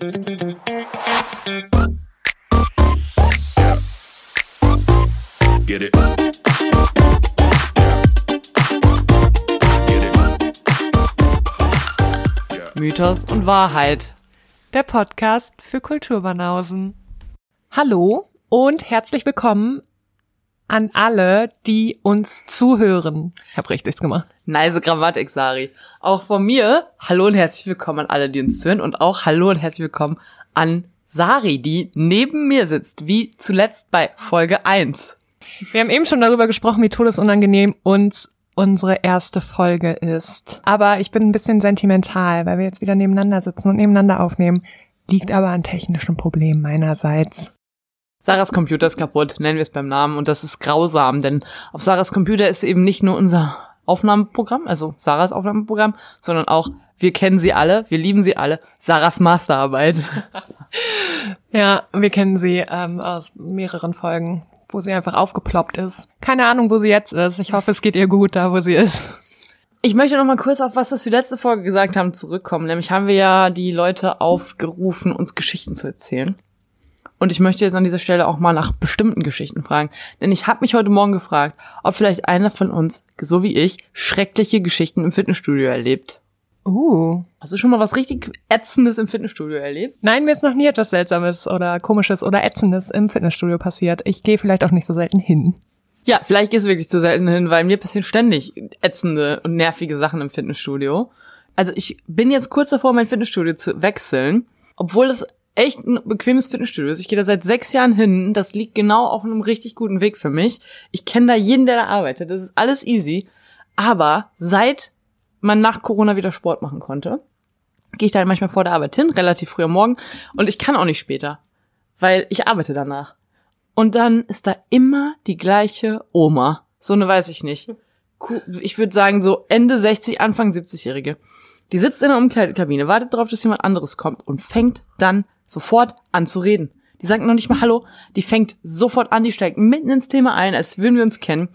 Get it. Mythos und Wahrheit. Der Podcast für Kulturbanausen. Hallo und herzlich willkommen an alle, die uns zuhören. Ich hab richtigs gemacht. Nice Grammatik, Sari. Auch von mir, hallo und herzlich willkommen an alle, die uns zuhören und auch hallo und herzlich willkommen an Sari, die neben mir sitzt, wie zuletzt bei Folge 1. Wir haben eben schon darüber gesprochen, wie todesunangenehm uns unsere erste Folge ist. Aber ich bin ein bisschen sentimental, weil wir jetzt wieder nebeneinander sitzen und nebeneinander aufnehmen. Liegt aber an technischen Problemen meinerseits. Sarahs Computer ist kaputt, nennen wir es beim Namen, und das ist grausam, denn auf Sarahs Computer ist eben nicht nur unser Aufnahmeprogramm, also Sarahs Aufnahmeprogramm, sondern auch, wir kennen sie alle, wir lieben sie alle, Sarahs Masterarbeit. Ja, wir kennen sie ähm, aus mehreren Folgen, wo sie einfach aufgeploppt ist. Keine Ahnung, wo sie jetzt ist. Ich hoffe, es geht ihr gut da, wo sie ist. Ich möchte noch mal kurz auf was, was wir letzte Folge gesagt haben, zurückkommen. Nämlich haben wir ja die Leute aufgerufen, uns Geschichten zu erzählen. Und ich möchte jetzt an dieser Stelle auch mal nach bestimmten Geschichten fragen. Denn ich habe mich heute Morgen gefragt, ob vielleicht einer von uns, so wie ich, schreckliche Geschichten im Fitnessstudio erlebt. Uh. Hast du schon mal was richtig Ätzendes im Fitnessstudio erlebt? Nein, mir ist noch nie etwas Seltsames oder Komisches oder Ätzendes im Fitnessstudio passiert. Ich gehe vielleicht auch nicht so selten hin. Ja, vielleicht gehst du wirklich zu selten hin, weil mir passieren ständig ätzende und nervige Sachen im Fitnessstudio. Also ich bin jetzt kurz davor, mein Fitnessstudio zu wechseln, obwohl es echt ein bequemes Fitnessstudio ist. Ich gehe da seit sechs Jahren hin. Das liegt genau auf einem richtig guten Weg für mich. Ich kenne da jeden, der da arbeitet. Das ist alles easy. Aber seit man nach Corona wieder Sport machen konnte, gehe ich da halt manchmal vor der Arbeit hin, relativ früh am Morgen. Und ich kann auch nicht später, weil ich arbeite danach. Und dann ist da immer die gleiche Oma. So eine weiß ich nicht. Ich würde sagen so Ende 60, Anfang 70-Jährige. Die sitzt in der Umkleidekabine, wartet darauf, dass jemand anderes kommt und fängt dann sofort an zu reden. Die sagt noch nicht mal Hallo, die fängt sofort an, die steigt mitten ins Thema ein, als würden wir uns kennen.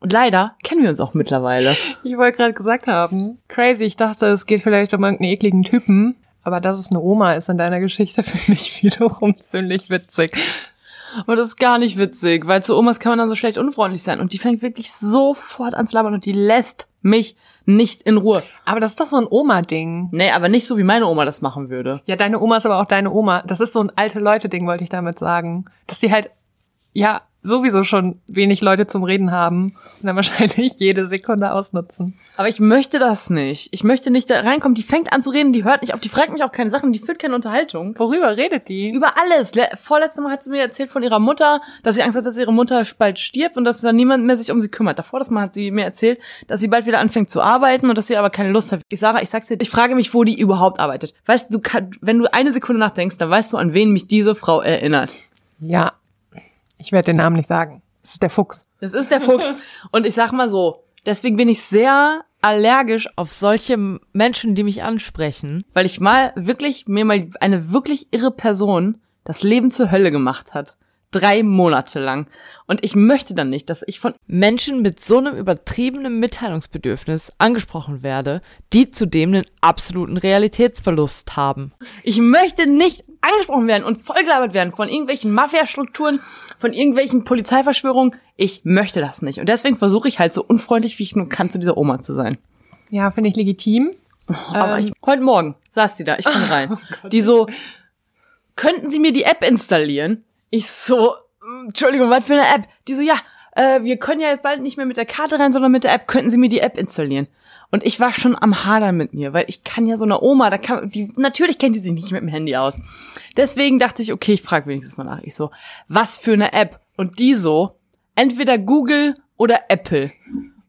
Und leider kennen wir uns auch mittlerweile. Ich wollte gerade gesagt haben, crazy, ich dachte, es geht vielleicht um irgendeinen ekligen Typen. Aber dass es eine Oma ist in deiner Geschichte, finde ich wiederum ziemlich witzig. Aber das ist gar nicht witzig, weil zu Omas kann man dann so schlecht unfreundlich sein. Und die fängt wirklich sofort an zu labern und die lässt mich nicht in Ruhe. Aber das ist doch so ein Oma-Ding. Nee, aber nicht so, wie meine Oma das machen würde. Ja, deine Oma ist aber auch deine Oma. Das ist so ein alte Leute-Ding, wollte ich damit sagen. Dass die halt, ja, sowieso schon wenig Leute zum Reden haben und dann wahrscheinlich jede Sekunde ausnutzen. Aber ich möchte das nicht. Ich möchte nicht da reinkommen. Die fängt an zu reden, die hört nicht auf, die fragt mich auch keine Sachen, die führt keine Unterhaltung. Worüber redet die? Über alles. Le Vorletztes Mal hat sie mir erzählt von ihrer Mutter, dass sie Angst hat, dass ihre Mutter bald stirbt und dass dann niemand mehr sich um sie kümmert. Davor das Mal hat sie mir erzählt, dass sie bald wieder anfängt zu arbeiten und dass sie aber keine Lust hat. Ich sage, ich sag's dir, ich frage mich, wo die überhaupt arbeitet. Weißt du, du kann, wenn du eine Sekunde nachdenkst, dann weißt du, an wen mich diese Frau erinnert. Ja, ich werde den Namen nicht sagen. Das ist der Fuchs. Das ist der Fuchs. Und ich sag mal so, deswegen bin ich sehr allergisch auf solche Menschen, die mich ansprechen, weil ich mal wirklich, mir mal eine wirklich irre Person das Leben zur Hölle gemacht hat. Drei Monate lang. Und ich möchte dann nicht, dass ich von Menschen mit so einem übertriebenen Mitteilungsbedürfnis angesprochen werde, die zudem einen absoluten Realitätsverlust haben. Ich möchte nicht angesprochen werden und vollgelabert werden von irgendwelchen Mafia-Strukturen, von irgendwelchen Polizeiverschwörungen. Ich möchte das nicht. Und deswegen versuche ich halt so unfreundlich, wie ich nur kann, zu dieser Oma zu sein. Ja, finde ich legitim. Aber ich, heute Morgen saß die da, ich bin rein. die so, könnten Sie mir die App installieren? Ich so, "Mm, Entschuldigung, was für eine App? Die so, ja, äh, wir können ja jetzt bald nicht mehr mit der Karte rein, sondern mit der App. Könnten Sie mir die App installieren? Und ich war schon am Hadern mit mir, weil ich kann ja so eine Oma, da kann, die, natürlich kennt die sich nicht mit dem Handy aus. Deswegen dachte ich, okay, ich frage wenigstens mal nach. Ich so, was für eine App? Und die so, entweder Google oder Apple.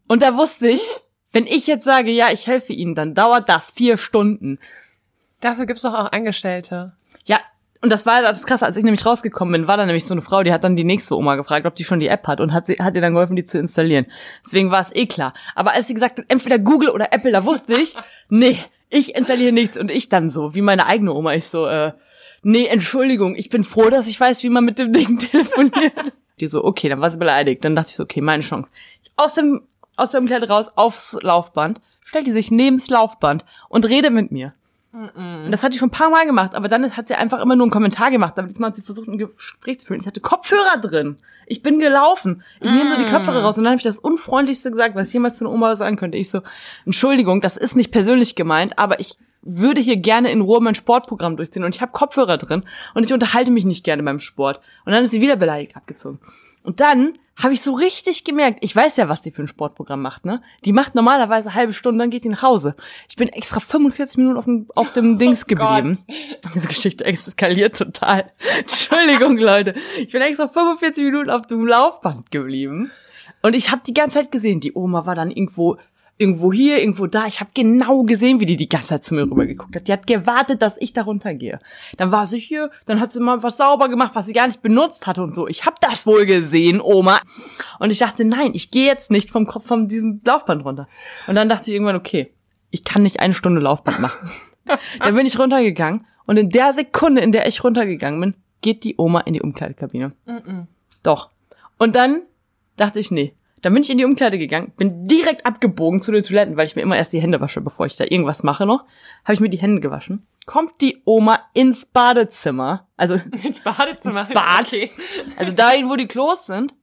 Und da wusste ich, wenn ich jetzt sage, ja, ich helfe Ihnen, dann dauert das vier Stunden. Dafür gibt's doch auch Angestellte. Und das war das Krasse, als ich nämlich rausgekommen bin, war da nämlich so eine Frau, die hat dann die nächste Oma gefragt, ob die schon die App hat und hat, sie, hat ihr dann geholfen, die zu installieren. Deswegen war es eh klar. Aber als sie gesagt hat, entweder Google oder Apple, da wusste ich, nee, ich installiere nichts. Und ich dann so, wie meine eigene Oma, ich so, äh, nee, Entschuldigung, ich bin froh, dass ich weiß, wie man mit dem Ding telefoniert. Die so, okay, dann war sie beleidigt. Dann dachte ich so, okay, meine Chance. Ich aus dem, aus dem Kleid raus, aufs Laufband, stellt die sich neben's Laufband und redet mit mir. Und das hat die schon ein paar Mal gemacht, aber dann hat sie einfach immer nur einen Kommentar gemacht. Aber diesmal hat sie versucht, ein Gespräch zu führen. Ich hatte Kopfhörer drin. Ich bin gelaufen. Ich nehme so die Kopfhörer raus und dann habe ich das Unfreundlichste gesagt, was ich jemals zu einer Oma sagen könnte. Ich so, Entschuldigung, das ist nicht persönlich gemeint, aber ich würde hier gerne in Ruhe mein Sportprogramm durchziehen und ich habe Kopfhörer drin und ich unterhalte mich nicht gerne beim Sport. Und dann ist sie wieder beleidigt abgezogen. Und dann habe ich so richtig gemerkt, ich weiß ja, was die für ein Sportprogramm macht, ne? Die macht normalerweise halbe Stunde, dann geht die nach Hause. Ich bin extra 45 Minuten auf dem, auf dem Dings geblieben. Diese Geschichte eskaliert total. Entschuldigung, Leute. Ich bin extra 45 Minuten auf dem Laufband geblieben. Und ich habe die ganze Zeit gesehen, die Oma war dann irgendwo irgendwo hier, irgendwo da. Ich habe genau gesehen, wie die die ganze Zeit zu mir rüber geguckt hat. Die hat gewartet, dass ich da runtergehe. Dann war sie hier, dann hat sie mal was sauber gemacht, was sie gar nicht benutzt hatte und so. Ich habe das wohl gesehen, Oma. Und ich dachte, nein, ich gehe jetzt nicht vom Kopf von diesem Laufband runter. Und dann dachte ich irgendwann, okay, ich kann nicht eine Stunde Laufband machen. dann bin ich runtergegangen und in der Sekunde, in der ich runtergegangen bin, geht die Oma in die Umkleidekabine. Mm -mm. Doch. Und dann dachte ich, nee, dann bin ich in die Umkleide gegangen, bin direkt abgebogen zu den Toiletten, weil ich mir immer erst die Hände wasche, bevor ich da irgendwas mache noch. Habe ich mir die Hände gewaschen. Kommt die Oma ins Badezimmer, also ins Badezimmer, ins Bad, okay. also dahin, wo die Klos sind,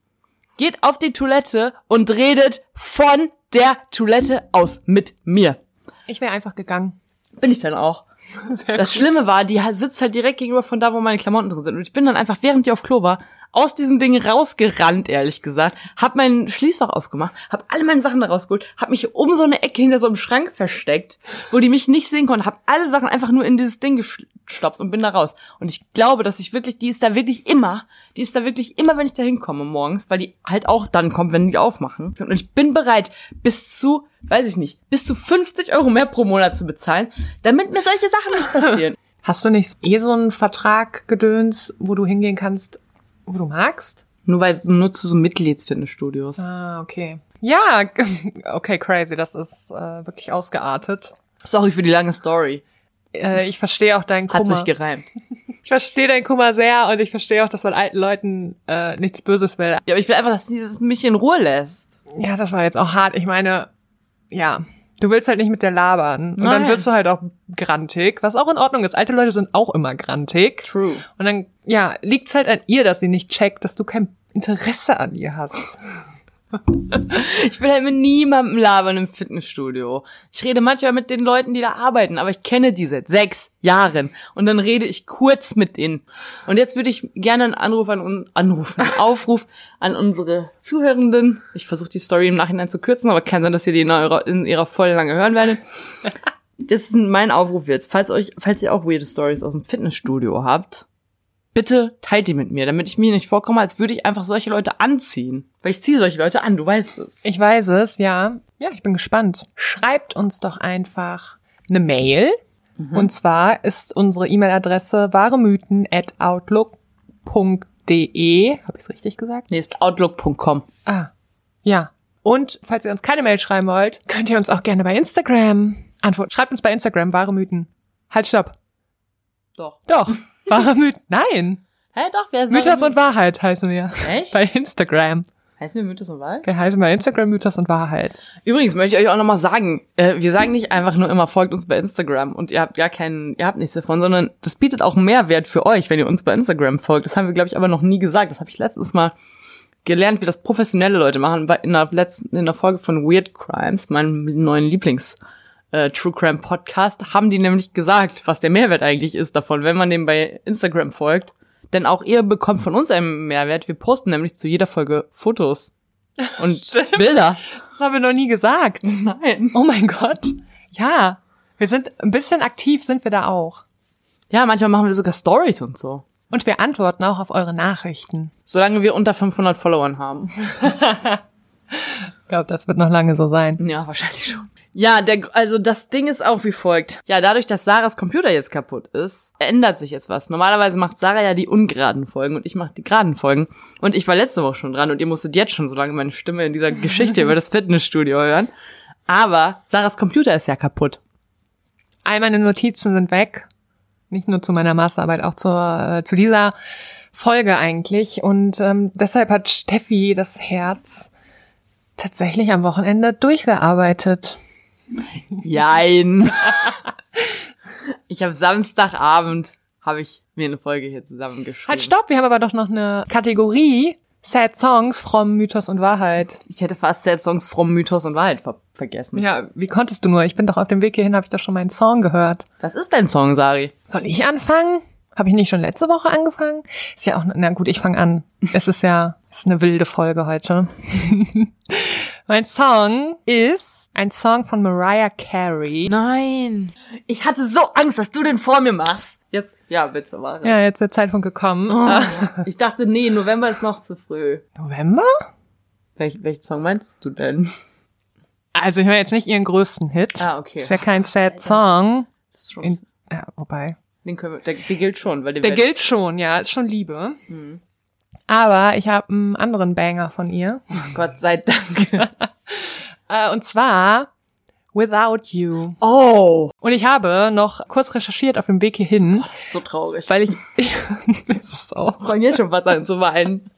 geht auf die Toilette und redet von der Toilette aus mit mir. Ich wäre einfach gegangen. Bin ich dann auch. Sehr das gut. Schlimme war, die sitzt halt direkt gegenüber von da, wo meine Klamotten drin sind. Und ich bin dann einfach, während die auf Klo war, aus diesem Ding rausgerannt, ehrlich gesagt, hab mein Schließfach aufgemacht, hab alle meine Sachen da rausgeholt, hab mich um so eine Ecke hinter so einem Schrank versteckt, wo die mich nicht sehen konnten, hab alle Sachen einfach nur in dieses Ding gestopft und bin da raus. Und ich glaube, dass ich wirklich, die ist da wirklich immer, die ist da wirklich immer, wenn ich da hinkomme morgens, weil die halt auch dann kommt, wenn die aufmachen. Und ich bin bereit, bis zu, weiß ich nicht, bis zu 50 Euro mehr pro Monat zu bezahlen, damit mir solche Sachen nicht passieren. Hast du nicht eh so einen Vertrag gedöns, wo du hingehen kannst, wo du magst? Nur weil nur zu so Mitgliedsfitnessstudios. Ah, okay. Ja, okay, crazy. Das ist äh, wirklich ausgeartet. Sorry für die lange Story. Äh, ich verstehe auch deinen Kummer. Hat sich gereimt. Ich verstehe deinen Kummer sehr und ich verstehe auch, dass man alten Leuten äh, nichts Böses will. Ja, aber ich will einfach, dass sie mich in Ruhe lässt. Ja, das war jetzt auch hart. Ich meine, ja, Du willst halt nicht mit der labern. Und Nein. dann wirst du halt auch grantig, was auch in Ordnung ist. Alte Leute sind auch immer grantig. True. Und dann, ja, liegt's halt an ihr, dass sie nicht checkt, dass du kein Interesse an ihr hast. ich will halt mit niemandem labern im Fitnessstudio. Ich rede manchmal mit den Leuten, die da arbeiten, aber ich kenne die seit sechs Jahren. Und dann rede ich kurz mit denen. Und jetzt würde ich gerne einen Anruf an uns, Anruf, einen Aufruf an unsere Zuhörenden. Ich versuche die Story im Nachhinein zu kürzen, aber kann sein, dass ihr die in ihrer, in ihrer voll lange hören werdet. Das ist mein Aufruf jetzt. Falls euch, falls ihr auch weirde Stories aus dem Fitnessstudio habt, bitte teilt die mit mir, damit ich mir nicht vorkomme, als würde ich einfach solche Leute anziehen. Weil ich ziehe solche Leute an, du weißt es. Ich weiß es, ja. Ja, ich bin gespannt. Schreibt uns doch einfach eine Mail. Mhm. Und zwar ist unsere E-Mail-Adresse wahremythen@outlook.de. Habe ich es richtig gesagt? Nee, ist outlook.com. Ah, ja. Und falls ihr uns keine Mail schreiben wollt, könnt ihr uns auch gerne bei Instagram antworten. Schreibt uns bei Instagram wahre Mythen. Halt, stopp. Doch. Doch. Wahre Mythen. Nein. Hä, doch, wer Mythos und Wahrheit heißen wir. Echt? Bei Instagram. Heißen wir Mythos und Wahrheit? Wir heißen bei Instagram Mythos und Wahrheit. Übrigens möchte ich euch auch nochmal sagen, äh, wir sagen nicht einfach nur immer, folgt uns bei Instagram und ihr habt ja keinen, ihr habt nichts davon, sondern das bietet auch Mehrwert für euch, wenn ihr uns bei Instagram folgt. Das haben wir, glaube ich, aber noch nie gesagt. Das habe ich letztens mal gelernt, wie das professionelle Leute machen, in der letzten, in der Folge von Weird Crimes, meinem neuen Lieblings- äh, True Crime Podcast, haben die nämlich gesagt, was der Mehrwert eigentlich ist davon, wenn man dem bei Instagram folgt. Denn auch ihr bekommt von uns einen Mehrwert. Wir posten nämlich zu jeder Folge Fotos und Stimmt. Bilder. Das haben wir noch nie gesagt. Nein. Oh mein Gott. Ja. Wir sind ein bisschen aktiv, sind wir da auch. Ja, manchmal machen wir sogar Stories und so. Und wir antworten auch auf eure Nachrichten. Solange wir unter 500 Followern haben. ich glaube, das wird noch lange so sein. Ja, wahrscheinlich schon. Ja, der, also das Ding ist auch wie folgt. Ja, dadurch, dass Sarahs Computer jetzt kaputt ist, ändert sich jetzt was. Normalerweise macht Sarah ja die ungeraden Folgen und ich mache die geraden Folgen. Und ich war letzte Woche schon dran und ihr musstet jetzt schon so lange meine Stimme in dieser Geschichte über das Fitnessstudio hören. Aber Sarahs Computer ist ja kaputt. All meine Notizen sind weg. Nicht nur zu meiner Masterarbeit, auch zur, äh, zu dieser Folge eigentlich. Und ähm, deshalb hat Steffi das Herz tatsächlich am Wochenende durchgearbeitet. Jein. Ich habe Samstagabend, habe ich mir eine Folge hier zusammengeschrieben. Halt, stopp, wir haben aber doch noch eine Kategorie Sad Songs from Mythos und Wahrheit. Ich hätte fast Sad Songs from Mythos und Wahrheit ver vergessen. Ja, wie konntest du nur? Ich bin doch auf dem Weg hierhin, habe ich doch schon meinen Song gehört. Was ist dein Song, Sari? Soll ich anfangen? Habe ich nicht schon letzte Woche angefangen? Ist ja auch, na gut, ich fange an. Es ist ja, es ist eine wilde Folge heute. mein Song ist ein Song von Mariah Carey. Nein. Ich hatte so Angst, dass du den vor mir machst. Jetzt, ja, bitte, warte. Ja, jetzt ist der Zeitpunkt gekommen. Oh, ich dachte, nee, November ist noch zu früh. November? Welch, welchen Song meinst du denn? Also ich höre jetzt nicht ihren größten Hit. Ah, okay. Ist ja kein Sad Song. Das ist schon, In, ja, wobei. den können wir, der, der gilt schon, weil Der werd- gilt schon, ja, ist schon Liebe. Hm. Aber ich habe einen anderen Banger von ihr. Gott sei Dank. Äh, und zwar Without You. oh. Und ich habe noch kurz recherchiert auf dem Weg hierhin, Das ist so traurig. weil ich, das ist auch, Ich fange jetzt schon fast an zu weinen.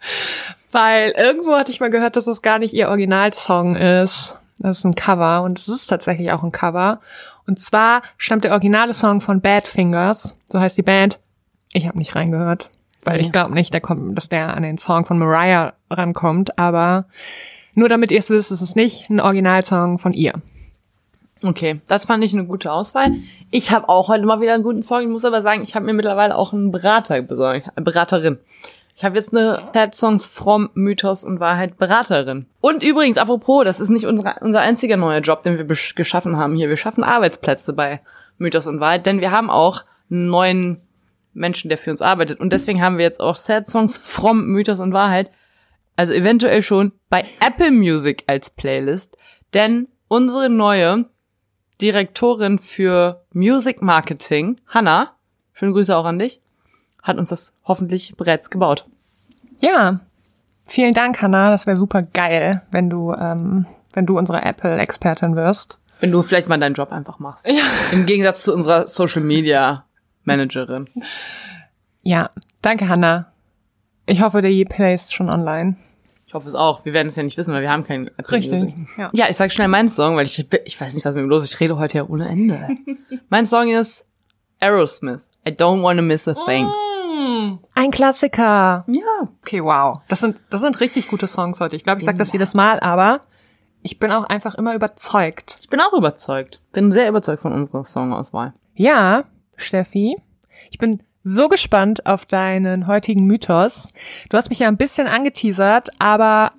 weil irgendwo hatte ich mal gehört, dass das gar nicht ihr Originalsong ist. Das ist ein Cover und es ist tatsächlich auch ein Cover. Und zwar stammt der originale Song von Badfingers, so heißt die Band. Ich habe nicht reingehört, weil ich glaube nicht, der kommt, dass der an den Song von Mariah rankommt. Aber nur damit ihr es wisst, ist es nicht ein Originalsong von ihr. Okay, das fand ich eine gute Auswahl. Ich habe auch heute mal wieder einen guten Song. Ich muss aber sagen, ich habe mir mittlerweile auch einen Berater besorgt, eine Beraterin. Ich habe jetzt eine Sad Songs from Mythos und Wahrheit Beraterin. Und übrigens, apropos, das ist nicht unser, unser einziger neuer Job, den wir geschaffen haben hier. Wir schaffen Arbeitsplätze bei Mythos und Wahrheit, denn wir haben auch einen neuen Menschen, der für uns arbeitet. Und deswegen haben wir jetzt auch Sad Songs from Mythos und Wahrheit, also eventuell schon bei Apple Music als Playlist, denn unsere neue Direktorin für Music Marketing, Hanna, schöne Grüße auch an dich, hat uns das hoffentlich bereits gebaut. Ja, vielen Dank, Hannah. Das wäre super geil, wenn du, ähm, wenn du unsere Apple-Expertin wirst. Wenn du vielleicht mal deinen Job einfach machst. Ja. Im Gegensatz zu unserer Social Media Managerin. Ja, danke, Hannah. Ich hoffe, der Play ist schon online. Ich hoffe es auch. Wir werden es ja nicht wissen, weil wir haben keinen Richtig. Music. Ja. Ja, ich sag schnell meinen Song, weil ich, ich weiß nicht, was mit mir los ist. Ich rede heute ja ohne Ende. mein Song ist Aerosmith. I don't wanna miss a thing. Ein Klassiker. Ja. Okay, wow. Das sind, das sind richtig gute Songs heute. Ich glaube, ich sage das jedes Mal, aber ich bin auch einfach immer überzeugt. Ich bin auch überzeugt. Bin sehr überzeugt von unserer Songauswahl. Ja, Steffi, ich bin so gespannt auf deinen heutigen Mythos. Du hast mich ja ein bisschen angeteasert, aber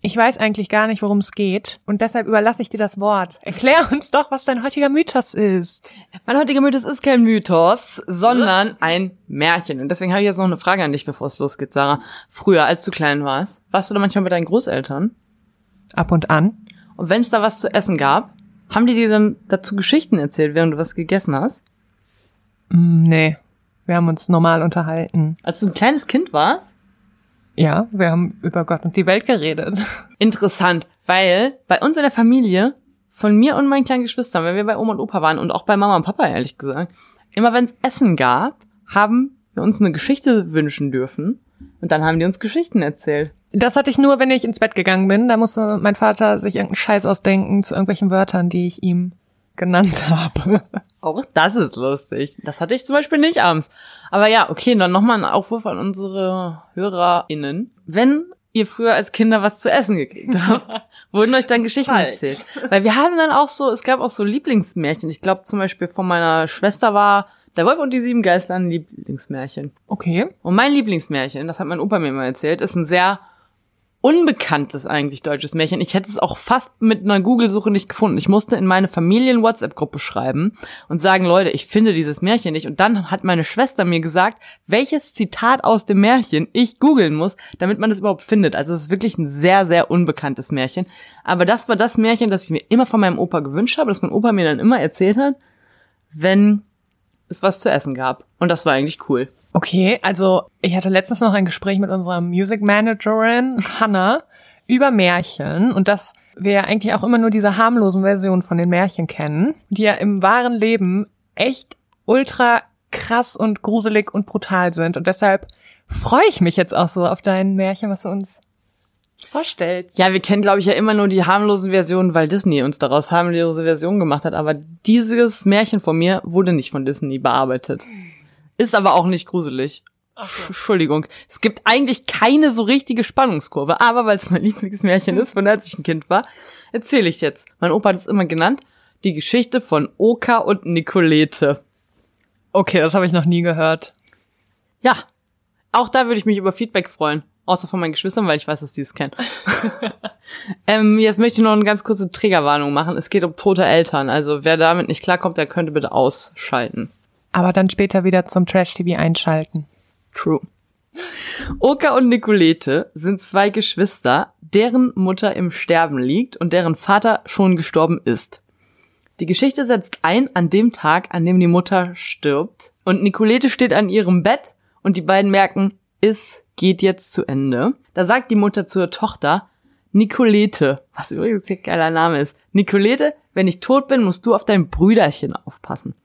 ich weiß eigentlich gar nicht, worum es geht. Und deshalb überlasse ich dir das Wort. Erklär uns doch, was dein heutiger Mythos ist. Mein heutiger Mythos ist kein Mythos, sondern ein Märchen. Und deswegen habe ich jetzt noch eine Frage an dich, bevor es losgeht, Sarah. Früher, als du klein warst, warst du da manchmal bei deinen Großeltern? Ab und an. Und wenn es da was zu essen gab, haben die dir dann dazu Geschichten erzählt, während du was gegessen hast? Mm, nee, wir haben uns normal unterhalten. Als du ein kleines Kind warst? Ja, wir haben über Gott und die Welt geredet. Interessant, weil bei uns in der Familie, von mir und meinen kleinen Geschwistern, wenn wir bei Oma und Opa waren und auch bei Mama und Papa, ehrlich gesagt, immer wenn es Essen gab, haben wir uns eine Geschichte wünschen dürfen. Und dann haben die uns Geschichten erzählt. Das hatte ich nur, wenn ich ins Bett gegangen bin. Da musste mein Vater sich irgendeinen Scheiß ausdenken zu irgendwelchen Wörtern, die ich ihm genannt habe. Auch das ist lustig. Das hatte ich zum Beispiel nicht abends. Aber ja, okay, dann nochmal ein Aufruf an unsere HörerInnen. Wenn ihr früher als Kinder was zu essen gekriegt habt, wurden euch dann Geschichten Falls. erzählt. Weil wir haben dann auch so, es gab auch so Lieblingsmärchen. Ich glaube zum Beispiel von meiner Schwester war Der Wolf und die sieben Geister ein Lieblingsmärchen. Okay. Und mein Lieblingsmärchen, das hat mein Opa mir mal erzählt, ist ein sehr unbekanntes eigentlich deutsches Märchen. Ich hätte es auch fast mit einer Google-Suche nicht gefunden. Ich musste in meine Familien-WhatsApp-Gruppe schreiben und sagen, Leute, ich finde dieses Märchen nicht. Und dann hat meine Schwester mir gesagt, welches Zitat aus dem Märchen ich googeln muss, damit man das überhaupt findet. Also es ist wirklich ein sehr, sehr unbekanntes Märchen. Aber das war das Märchen, das ich mir immer von meinem Opa gewünscht habe, das mein Opa mir dann immer erzählt hat, wenn es was zu essen gab. Und das war eigentlich cool. Okay, also ich hatte letztens noch ein Gespräch mit unserer Music Managerin Hannah über Märchen und dass wir eigentlich auch immer nur diese harmlosen Versionen von den Märchen kennen, die ja im wahren Leben echt ultra krass und gruselig und brutal sind und deshalb freue ich mich jetzt auch so auf dein Märchen, was du uns vorstellt. Ja, wir kennen, glaube ich, ja immer nur die harmlosen Versionen, weil Disney uns daraus harmlose Versionen gemacht hat. Aber dieses Märchen von mir wurde nicht von Disney bearbeitet. Ist aber auch nicht gruselig. so. Entschuldigung. Es gibt eigentlich keine so richtige Spannungskurve. Aber weil es mein Lieblingsmärchen ist, von als ich ein Kind war, erzähle ich jetzt. Mein Opa hat es immer genannt. Die Geschichte von Oka und Nicolete. Okay, das habe ich noch nie gehört. Ja, auch da würde ich mich über Feedback freuen. Außer von meinen Geschwistern, weil ich weiß, dass die es kennen. ähm, jetzt möchte ich noch eine ganz kurze Triggerwarnung machen. Es geht um tote Eltern. Also wer damit nicht klarkommt, der könnte bitte ausschalten. Aber dann später wieder zum Trash-TV einschalten. True. Oka und Nicolete sind zwei Geschwister, deren Mutter im Sterben liegt und deren Vater schon gestorben ist. Die Geschichte setzt ein an dem Tag, an dem die Mutter stirbt und Nicolete steht an ihrem Bett und die beiden merken, es geht jetzt zu Ende. Da sagt die Mutter zur Tochter, Nicolete, was übrigens ein geiler Name ist, Nicolete, wenn ich tot bin, musst du auf dein Brüderchen aufpassen.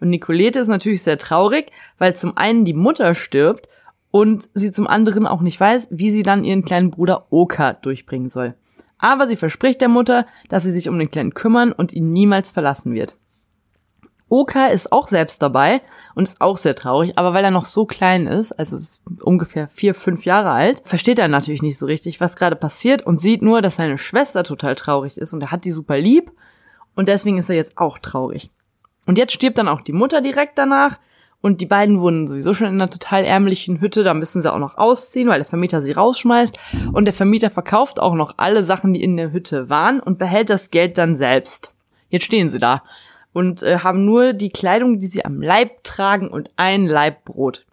Und Nicolete ist natürlich sehr traurig, weil zum einen die Mutter stirbt und sie zum anderen auch nicht weiß, wie sie dann ihren kleinen Bruder Oka durchbringen soll. Aber sie verspricht der Mutter, dass sie sich um den Kleinen kümmern und ihn niemals verlassen wird. Oka ist auch selbst dabei und ist auch sehr traurig, aber weil er noch so klein ist, also ist ungefähr vier, fünf Jahre alt, versteht er natürlich nicht so richtig, was gerade passiert und sieht nur, dass seine Schwester total traurig ist und er hat die super lieb und deswegen ist er jetzt auch traurig. Und jetzt stirbt dann auch die Mutter direkt danach und die beiden wohnen sowieso schon in einer total ärmlichen Hütte, da müssen sie auch noch ausziehen, weil der Vermieter sie rausschmeißt und der Vermieter verkauft auch noch alle Sachen, die in der Hütte waren und behält das Geld dann selbst. Jetzt stehen sie da und äh, haben nur die Kleidung, die sie am Leib tragen und ein Laib Brot.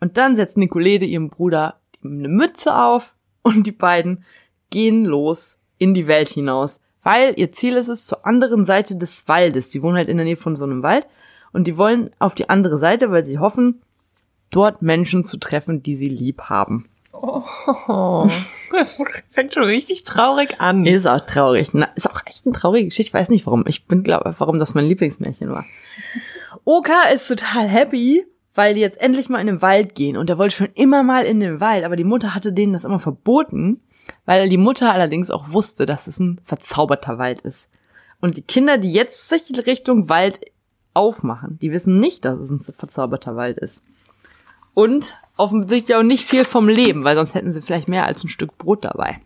Und dann setzt Nicolede ihrem Bruder eine Mütze auf und die beiden gehen los in die Welt hinaus, weil ihr Ziel ist es zur anderen Seite des Waldes. Die wohnen halt in der Nähe von so einem Wald und die wollen auf die andere Seite, weil sie hoffen, dort Menschen zu treffen, die sie lieb haben. Oh, das fängt schon richtig traurig an. Ist auch traurig. Na, ist auch echt eine traurige Geschichte. Ich weiß nicht warum. Ich bin glaube, warum das mein Lieblingsmärchen war. Oka ist total happy, weil die jetzt endlich mal in den Wald gehen. Und er wollte schon immer mal in den Wald, aber die Mutter hatte denen das immer verboten, weil die Mutter allerdings auch wusste, dass es ein verzauberter Wald ist. Und die Kinder, die jetzt sich Richtung Wald aufmachen, die wissen nicht, dass es ein verzauberter Wald ist. Und offensichtlich auch nicht viel vom Leben, weil sonst hätten sie vielleicht mehr als ein Stück Brot dabei.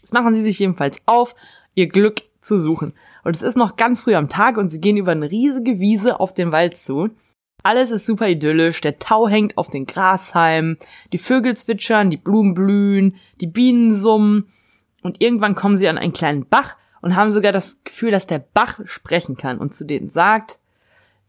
Jetzt machen sie sich jedenfalls auf, ihr Glück zu suchen. Und es ist noch ganz früh am Tag und sie gehen über eine riesige Wiese auf den Wald zu. Alles ist super idyllisch, der Tau hängt auf den Grashalmen, die Vögel zwitschern, die Blumen blühen, die Bienen summen. Und irgendwann kommen sie an einen kleinen Bach und haben sogar das Gefühl, dass der Bach sprechen kann und zu denen sagt,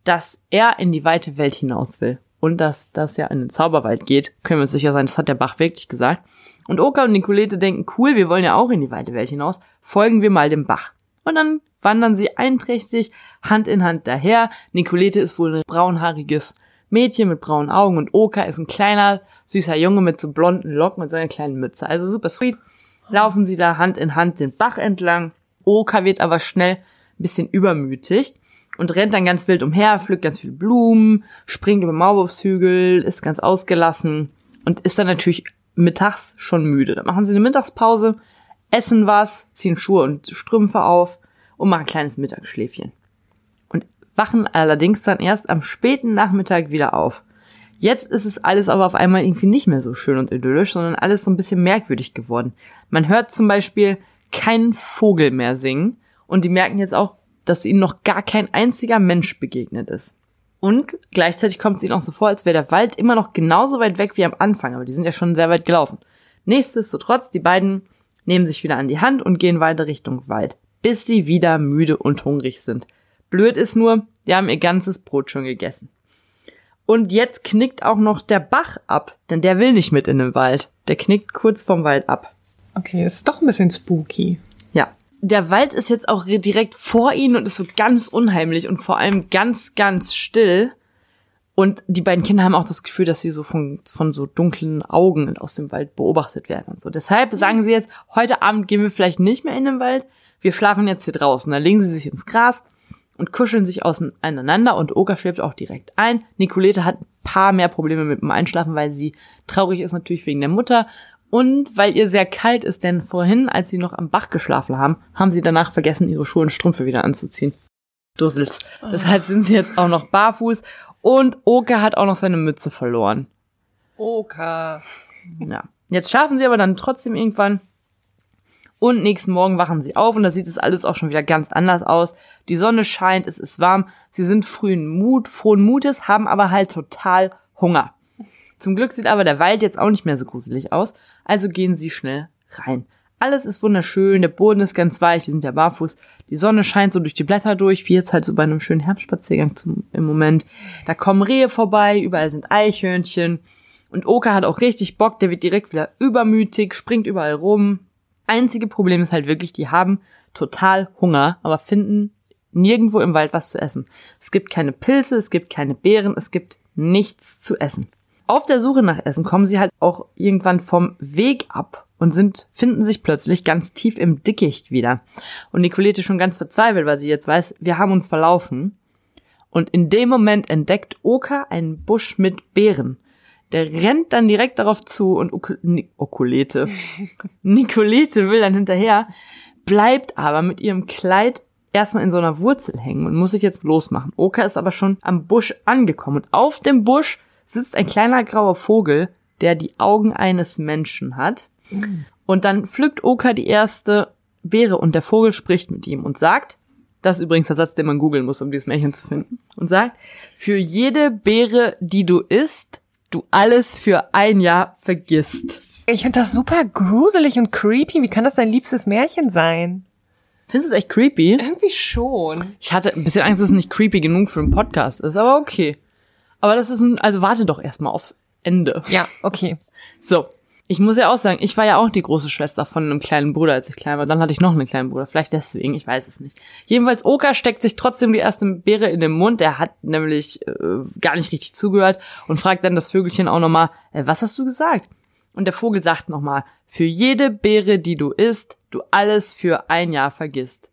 dass er in die weite Welt hinaus will. Und dass das ja in den Zauberwald geht, können wir uns sicher sein, das hat der Bach wirklich gesagt. Und Oka und Nicolete denken, cool, wir wollen ja auch in die weite Welt hinaus, folgen wir mal dem Bach. Und dann wandern sie einträchtig Hand in Hand daher. Nicolete ist wohl ein braunhaariges Mädchen mit braunen Augen und Oka ist ein kleiner, süßer Junge mit so blonden Locken und seiner kleinen Mütze. Also super sweet. Laufen sie da Hand in Hand den Bach entlang. Oka wird aber schnell ein bisschen übermütig und rennt dann ganz wild umher, pflückt ganz viele Blumen, springt über Maulwurfshügel, ist ganz ausgelassen und ist dann natürlich mittags schon müde. Dann machen sie eine Mittagspause, essen was, ziehen Schuhe und Strümpfe auf und machen ein kleines Mittagsschläfchen. Und wachen allerdings dann erst am späten Nachmittag wieder auf. Jetzt ist es alles aber auf einmal irgendwie nicht mehr so schön und idyllisch, sondern alles so ein bisschen merkwürdig geworden. Man hört zum Beispiel keinen Vogel mehr singen und die merken jetzt auch, dass ihnen noch gar kein einziger Mensch begegnet ist. Und gleichzeitig kommt es ihnen auch so vor, als wäre der Wald immer noch genauso weit weg wie am Anfang, aber die sind ja schon sehr weit gelaufen. Nichtsdestotrotz, die beiden nehmen sich wieder an die Hand und gehen weiter Richtung Wald, bis sie wieder müde und hungrig sind. Blöd ist nur, die haben ihr ganzes Brot schon gegessen. Und jetzt knickt auch noch der Bach ab, denn der will nicht mit in den Wald. Der knickt kurz vom Wald ab. Okay, ist doch ein bisschen spooky der Wald ist jetzt auch direkt vor ihnen und ist so ganz unheimlich und vor allem ganz, ganz still. Und die beiden Kinder haben auch das Gefühl, dass sie so von, von so dunklen Augen aus dem Wald beobachtet werden und so. Deshalb sagen sie jetzt, heute Abend gehen wir vielleicht nicht mehr in den Wald. Wir schlafen jetzt hier draußen. Da legen sie sich ins Gras und kuscheln sich auseinander und Oka schläft auch direkt ein. Nicolete hat ein paar mehr Probleme mit dem Einschlafen, weil sie traurig ist natürlich wegen der Mutter Und weil ihr sehr kalt ist, denn vorhin, als sie noch am Bach geschlafen haben, haben sie danach vergessen, ihre Schuhe und Strümpfe wieder anzuziehen. Dussels. Oh. Deshalb sind sie jetzt auch noch barfuß. Und Oka hat auch noch seine Mütze verloren. Oka. Ja. Jetzt schaffen sie aber dann trotzdem irgendwann. Und nächsten Morgen wachen sie auf und da sieht es alles auch schon wieder ganz anders aus. Die Sonne scheint, es ist warm, sie sind frühen Mut, frohen Mutes, haben aber halt total Hunger. Zum Glück sieht aber der Wald jetzt auch nicht mehr so gruselig aus, also gehen sie schnell rein. Alles ist wunderschön, der Boden ist ganz weich, die sind ja barfuß, die Sonne scheint so durch die Blätter durch, wie jetzt halt so bei einem schönen Herbstspaziergang zum, im Moment. Da kommen Rehe vorbei, überall sind Eichhörnchen. Und Oka hat auch richtig Bock, der wird direkt wieder übermütig, springt überall rum. Einzige Problem ist halt wirklich, die haben total Hunger, aber finden nirgendwo im Wald was zu essen. Es gibt keine Pilze, es gibt keine Beeren, es gibt nichts zu essen. Auf der Suche nach Essen kommen sie halt auch irgendwann vom Weg ab und sind, finden sich plötzlich ganz tief im Dickicht wieder. Und Nicolete schon ganz verzweifelt, weil sie jetzt weiß, wir haben uns verlaufen. Und in dem Moment entdeckt Oka einen Busch mit Beeren. Der rennt dann direkt darauf zu und Okulete. Nicolete will dann hinterher, bleibt aber mit ihrem Kleid erstmal in so einer Wurzel hängen und muss sich jetzt losmachen. Oka ist aber schon am Busch angekommen und auf dem Busch sitzt ein kleiner grauer Vogel, der die Augen eines Menschen hat. Und dann pflückt Oka die erste Beere und der Vogel spricht mit ihm und sagt, das ist übrigens der Satz, den man googeln muss, um dieses Märchen zu finden, und sagt, für jede Beere, die du isst, du alles für ein Jahr vergisst. Ich finde das super gruselig und creepy. Wie kann das dein liebstes Märchen sein? Findest du es echt creepy? Irgendwie schon. Ich hatte ein bisschen Angst, dass es nicht creepy genug für einen Podcast ist, aber okay. Aber das ist ein, also warte doch erstmal aufs Ende. Ja, okay. So. Ich muss ja auch sagen, ich war ja auch die große Schwester von einem kleinen Bruder, als ich klein war. Dann hatte ich noch einen kleinen Bruder. Vielleicht deswegen, ich weiß es nicht. Jedenfalls, Oka steckt sich trotzdem die erste Beere in den Mund. Er hat nämlich äh, gar nicht richtig zugehört und fragt dann das Vögelchen auch nochmal, äh, was hast du gesagt? Und der Vogel sagt nochmal, für jede Beere, die du isst, du alles für ein Jahr vergisst.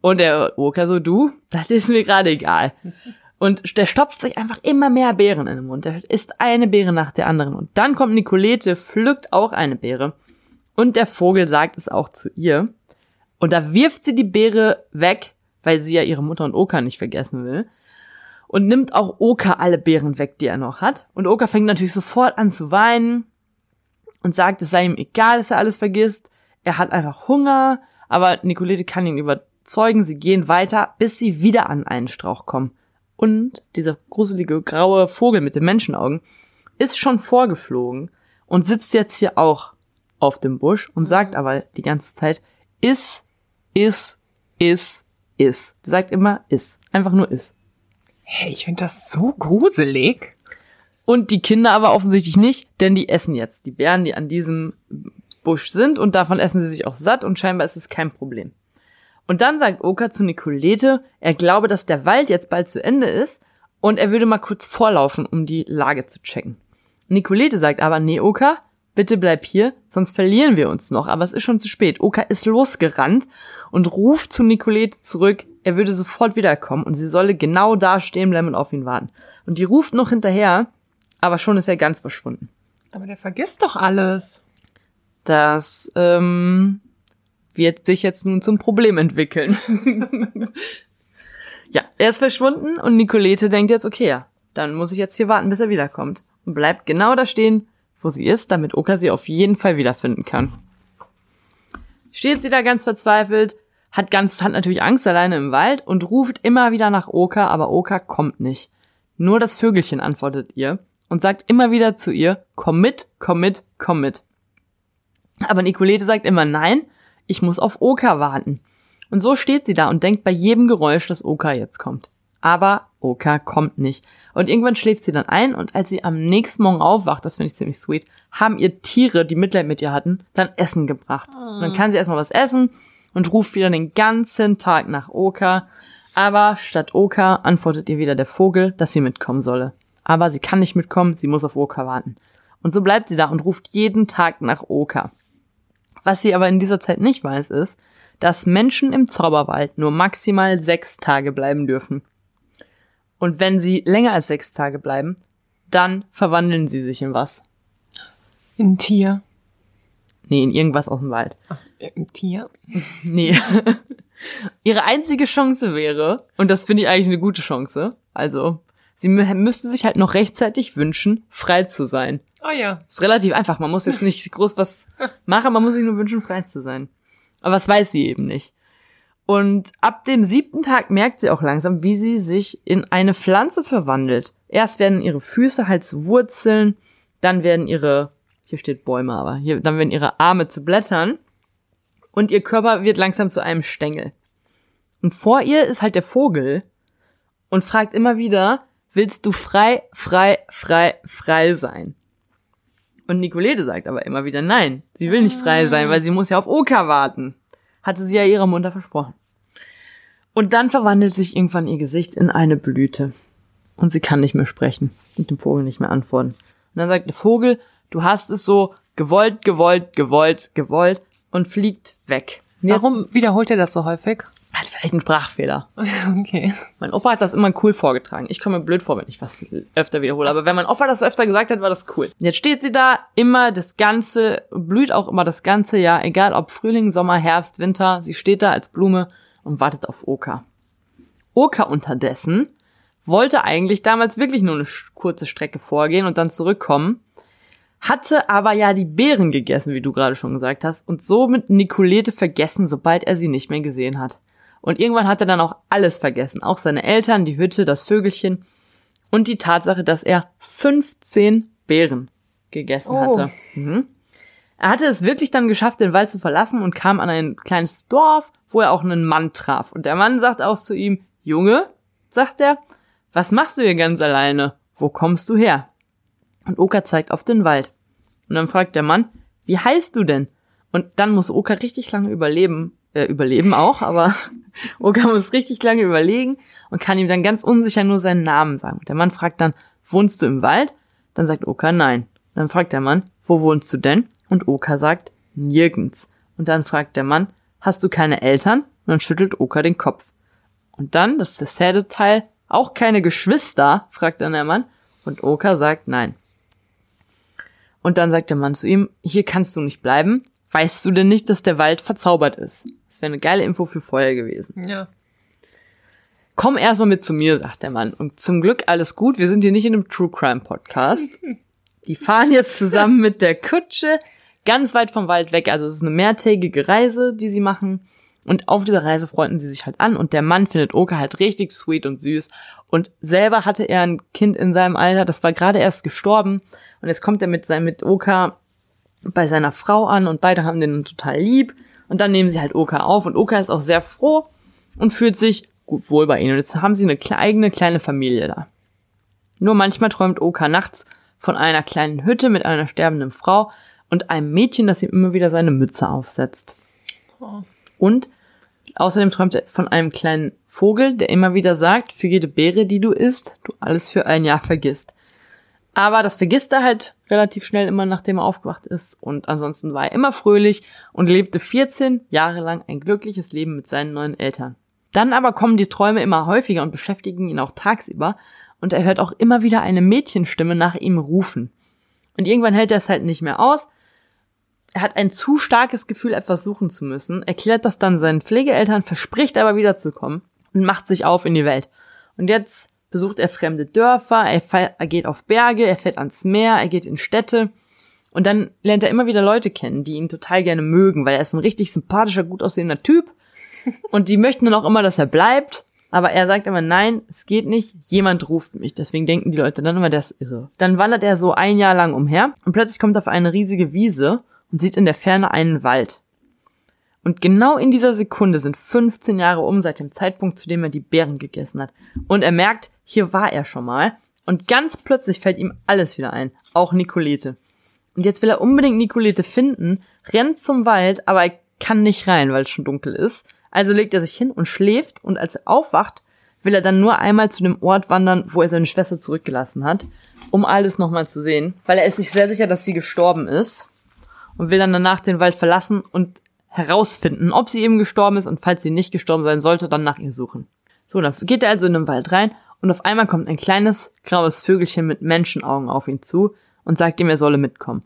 Und der Oka so, du, das ist mir gerade egal. Und der stopft sich einfach immer mehr Beeren in den Mund. Der isst eine Beere nach der anderen. Und dann kommt Nicolete, pflückt auch eine Beere. Und der Vogel sagt es auch zu ihr. Und da wirft sie die Beere weg, weil sie ja ihre Mutter und Oka nicht vergessen will. Und nimmt auch Oka alle Beeren weg, die er noch hat. Und Oka fängt natürlich sofort an zu weinen und sagt, es sei ihm egal, dass er alles vergisst. Er hat einfach Hunger. Aber Nicolete kann ihn überzeugen. Sie gehen weiter, bis sie wieder an einen Strauch kommen. Und dieser gruselige graue Vogel mit den Menschenaugen ist schon vorgeflogen und sitzt jetzt hier auch auf dem Busch und sagt mhm. aber die ganze Zeit, is, is, is, is. Die sagt immer is. Einfach nur is. Hey, ich finde das so gruselig. Und die Kinder aber offensichtlich nicht, denn die essen jetzt die Bären, die an diesem Busch sind und davon essen sie sich auch satt und scheinbar ist es kein Problem. Und dann sagt Oka zu Nicolete, er glaube, dass der Wald jetzt bald zu Ende ist und er würde mal kurz vorlaufen, um die Lage zu checken. Nicolete sagt aber, nee, Oka, bitte bleib hier, sonst verlieren wir uns noch. Aber es ist schon zu spät. Oka ist losgerannt und ruft zu Nicolete zurück, er würde sofort wiederkommen und sie solle genau da stehen bleiben und auf ihn warten. Und die ruft noch hinterher, aber schon ist er ganz verschwunden. Aber der vergisst doch alles. Das, ähm, wird sich jetzt nun zum Problem entwickeln. ja, er ist verschwunden und Nicolete denkt jetzt, okay, ja, dann muss ich jetzt hier warten, bis er wiederkommt. Und bleibt genau da stehen, wo sie ist, damit Oka sie auf jeden Fall wiederfinden kann. Steht sie da ganz verzweifelt, hat ganz, hat natürlich Angst alleine im Wald und ruft immer wieder nach Oka, aber Oka kommt nicht. Nur das Vögelchen antwortet ihr und sagt immer wieder zu ihr, komm mit, komm mit, komm mit. Aber Nicolete sagt immer nein ich muss auf Oka warten. Und so steht sie da und denkt bei jedem Geräusch, dass Oka jetzt kommt. Aber Oka kommt nicht. Und irgendwann schläft sie dann ein und als sie am nächsten Morgen aufwacht, das finde ich ziemlich sweet, haben ihr Tiere, die Mitleid mit ihr hatten, dann Essen gebracht. Und dann kann sie erstmal was essen und ruft wieder den ganzen Tag nach Oka. Aber statt Oka antwortet ihr wieder der Vogel, dass sie mitkommen solle. Aber sie kann nicht mitkommen, sie muss auf Oka warten. Und so bleibt sie da und ruft jeden Tag nach Oka. Was sie aber in dieser Zeit nicht weiß, ist, dass Menschen im Zauberwald nur maximal sechs Tage bleiben dürfen. Und wenn sie länger als sechs Tage bleiben, dann verwandeln sie sich in was? In ein Tier. Nee, in irgendwas aus dem Wald. Ach, ein Tier? Nee. Ihre einzige Chance wäre, und das finde ich eigentlich eine gute Chance, also sie mü- müsste sich halt noch rechtzeitig wünschen, frei zu sein. Oh ja. Ist relativ einfach. Man muss jetzt nicht groß was machen, man muss sich nur wünschen, frei zu sein. Aber das weiß sie eben nicht. Und ab dem siebten Tag merkt sie auch langsam, wie sie sich in eine Pflanze verwandelt. Erst werden ihre Füße halt zu Wurzeln, dann werden ihre, hier steht Bäume, aber hier, dann werden ihre Arme zu Blättern und ihr Körper wird langsam zu einem Stängel. Und vor ihr ist halt der Vogel und fragt immer wieder, willst du frei, frei, frei, frei sein? Und Nicolete sagt aber immer wieder nein, sie will nicht frei sein, weil sie muss ja auf Oka warten. Hatte sie ja ihrer Mutter versprochen. Und dann verwandelt sich irgendwann ihr Gesicht in eine Blüte. Und sie kann nicht mehr sprechen und dem Vogel nicht mehr antworten. Und dann sagt der Vogel, du hast es so gewollt, gewollt, gewollt, gewollt und fliegt weg. Warum wiederholt er das so häufig? Hat vielleicht einen Sprachfehler. Okay. Mein Opa hat das immer cool vorgetragen. Ich komme mir blöd vor, wenn ich was öfter wiederhole. Aber wenn mein Opa das so öfter gesagt hat, war das cool. Jetzt steht sie da immer das ganze, blüht auch immer das ganze Jahr, egal ob Frühling, Sommer, Herbst, Winter. Sie steht da als Blume und wartet auf Oka. Oka unterdessen wollte eigentlich damals wirklich nur eine kurze Strecke vorgehen und dann zurückkommen, hatte aber ja die Beeren gegessen, wie du gerade schon gesagt hast, und somit Nicolete vergessen, sobald er sie nicht mehr gesehen hat. Und irgendwann hat er dann auch alles vergessen, auch seine Eltern, die Hütte, das Vögelchen und die Tatsache, dass er 15 Beeren gegessen Oh. hatte. Mhm. Er hatte es wirklich dann geschafft, den Wald zu verlassen und kam an ein kleines Dorf, wo er auch einen Mann traf. Und der Mann sagt auch zu ihm, Junge, sagt er, was machst du hier ganz alleine? Wo kommst du her? Und Oka zeigt auf den Wald. Und dann fragt der Mann, wie heißt du denn? Und dann muss Oka richtig lange überleben, äh, überleben auch, aber Oka muss richtig lange überlegen und kann ihm dann ganz unsicher nur seinen Namen sagen. Und der Mann fragt dann, wohnst du im Wald? Dann sagt Oka nein. Dann fragt der Mann, wo wohnst du denn? Und Oka sagt, nirgends. Und dann fragt der Mann, hast du keine Eltern? Und dann schüttelt Oka den Kopf. Und dann, das ist der sade Teil, auch keine Geschwister? fragt dann der Mann. Und Oka sagt nein. Und dann sagt der Mann zu ihm, hier kannst du nicht bleiben. Weißt du denn nicht, dass der Wald verzaubert ist? Das wäre eine geile Info für vorher gewesen. Ja. Komm erstmal mit zu mir, sagt der Mann. Und zum Glück alles gut. Wir sind hier nicht in einem True Crime Podcast. Die fahren jetzt zusammen mit der Kutsche ganz weit vom Wald weg. Also es ist eine mehrtägige Reise, die sie machen. Und auf dieser Reise freunden sie sich halt an. Und der Mann findet Oka halt richtig sweet und süß. Und selber hatte er ein Kind in seinem Alter. Das war gerade erst gestorben. Und jetzt kommt er mit seinem, mit Oka bei seiner Frau an und beide haben den total lieb. Und dann nehmen sie halt Oka auf. Und Oka ist auch sehr froh und fühlt sich gut wohl bei ihnen. Und jetzt haben sie eine eigene kleine Familie da. Nur manchmal träumt Oka nachts von einer kleinen Hütte mit einer sterbenden Frau und einem Mädchen, das ihm immer wieder seine Mütze aufsetzt. Und außerdem träumt er von einem kleinen Vogel, der immer wieder sagt, für jede Beere, die du isst, du alles für ein Jahr vergisst. Aber das vergisst er halt relativ schnell immer, nachdem er aufgewacht ist. Und ansonsten war er immer fröhlich und lebte 14 Jahre lang ein glückliches Leben mit seinen neuen Eltern. Dann aber kommen die Träume immer häufiger und beschäftigen ihn auch tagsüber. Und er hört auch immer wieder eine Mädchenstimme nach ihm rufen. Und irgendwann hält er es halt nicht mehr aus. Er hat ein zu starkes Gefühl, etwas suchen zu müssen, erklärt das dann seinen Pflegeeltern, verspricht aber wiederzukommen und macht sich auf in die Welt. Und jetzt besucht er fremde Dörfer, er, er geht auf Berge, er fährt ans Meer, er geht in Städte. Und dann lernt er immer wieder Leute kennen, die ihn total gerne mögen, weil er ist ein richtig sympathischer, gut aussehender Typ. Und die möchten dann auch immer, dass er bleibt. Aber er sagt immer, nein, es geht nicht, jemand ruft mich. Deswegen denken die Leute dann immer, der ist irre. Dann wandert er so ein Jahr lang umher und plötzlich kommt er auf eine riesige Wiese und sieht in der Ferne einen Wald. Und genau in dieser Sekunde sind 15 Jahre um seit dem Zeitpunkt, zu dem er die Beeren gegessen hat. Und er merkt, hier war er schon mal. Und ganz plötzlich fällt ihm alles wieder ein. Auch Nicolete. Und jetzt will er unbedingt Nicolete finden, rennt zum Wald, aber er kann nicht rein, weil es schon dunkel ist. Also legt er sich hin und schläft und als er aufwacht, will er dann nur einmal zu dem Ort wandern, wo er seine Schwester zurückgelassen hat, um alles nochmal zu sehen, weil er ist sich sehr sicher, dass sie gestorben ist und will dann danach den Wald verlassen und herausfinden, ob sie eben gestorben ist und falls sie nicht gestorben sein sollte, dann nach ihr suchen. So, dann geht er also in den Wald rein und auf einmal kommt ein kleines graues Vögelchen mit Menschenaugen auf ihn zu und sagt ihm, er solle mitkommen.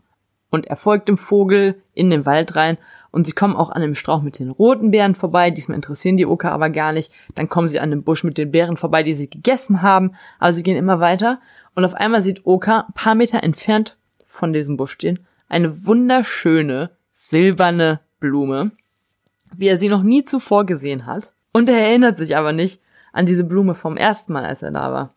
und er folgt dem Vogel in den Wald rein und sie kommen auch an dem Strauch mit den roten Beeren vorbei. Diesmal interessieren die Oka aber gar nicht. Dann kommen sie an dem Busch mit den Beeren vorbei, die sie gegessen haben. Aber sie gehen immer weiter. Und auf einmal sieht Oka ein paar Meter entfernt von diesem Busch stehen eine wunderschöne silberne Blume, wie er sie noch nie zuvor gesehen hat. Und er erinnert sich aber nicht an diese Blume vom ersten Mal, als er da war.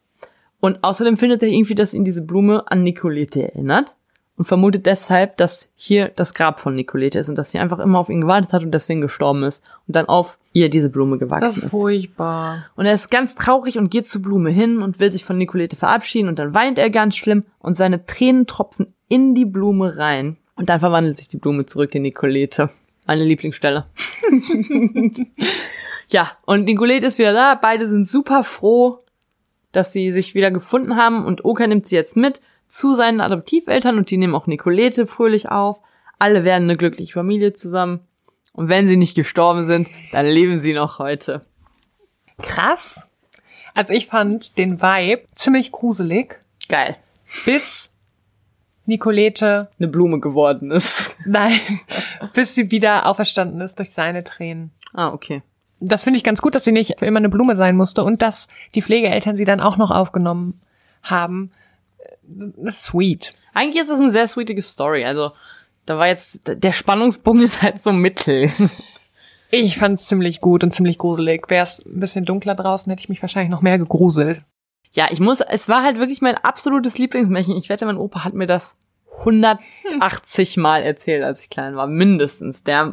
Und außerdem findet er irgendwie, dass ihn diese Blume an Nicolete erinnert und vermutet deshalb, dass hier das Grab von Nicolete ist und dass sie einfach immer auf ihn gewartet hat und deswegen gestorben ist und dann auf ihr diese Blume gewachsen Das ist. ist furchtbar. Und er ist ganz traurig und geht zur Blume hin und will sich von Nicolete verabschieden und dann weint er ganz schlimm und seine Tränen tropfen in die Blume rein. Und dann verwandelt sich die Blume zurück in Nicolete. Meine Lieblingsstelle. ja, und Nicolete ist wieder da. Beide sind super froh, dass sie sich wieder gefunden haben und Oka nimmt sie jetzt mit zu seinen Adoptiveltern und die nehmen auch Nicolete fröhlich auf. Alle werden eine glückliche Familie zusammen. Und wenn sie nicht gestorben sind, dann leben sie noch heute. Krass. Also ich fand den Vibe ziemlich gruselig, Geil. bis Nicolete, Eine Blume geworden ist. nein, bis sie wieder auferstanden ist durch seine Tränen. Ah, okay. Das finde ich ganz gut, dass sie nicht für immer eine Blume sein musste und dass die Pflegeeltern sie dann auch noch aufgenommen haben. Das ist sweet. Eigentlich ist es eine sehr sweetige Story. Also, da war jetzt, der Spannungsbogen ist halt so mittel. Ich fand's ziemlich gut und ziemlich gruselig. Wäre es ein bisschen dunkler draußen, hätte ich mich wahrscheinlich noch mehr gegruselt. Ja, ich muss, es war halt wirklich mein absolutes Lieblingsmärchen. Ich wette, mein Opa hat mir das 180 Mal erzählt, als ich klein war. Mindestens. Der,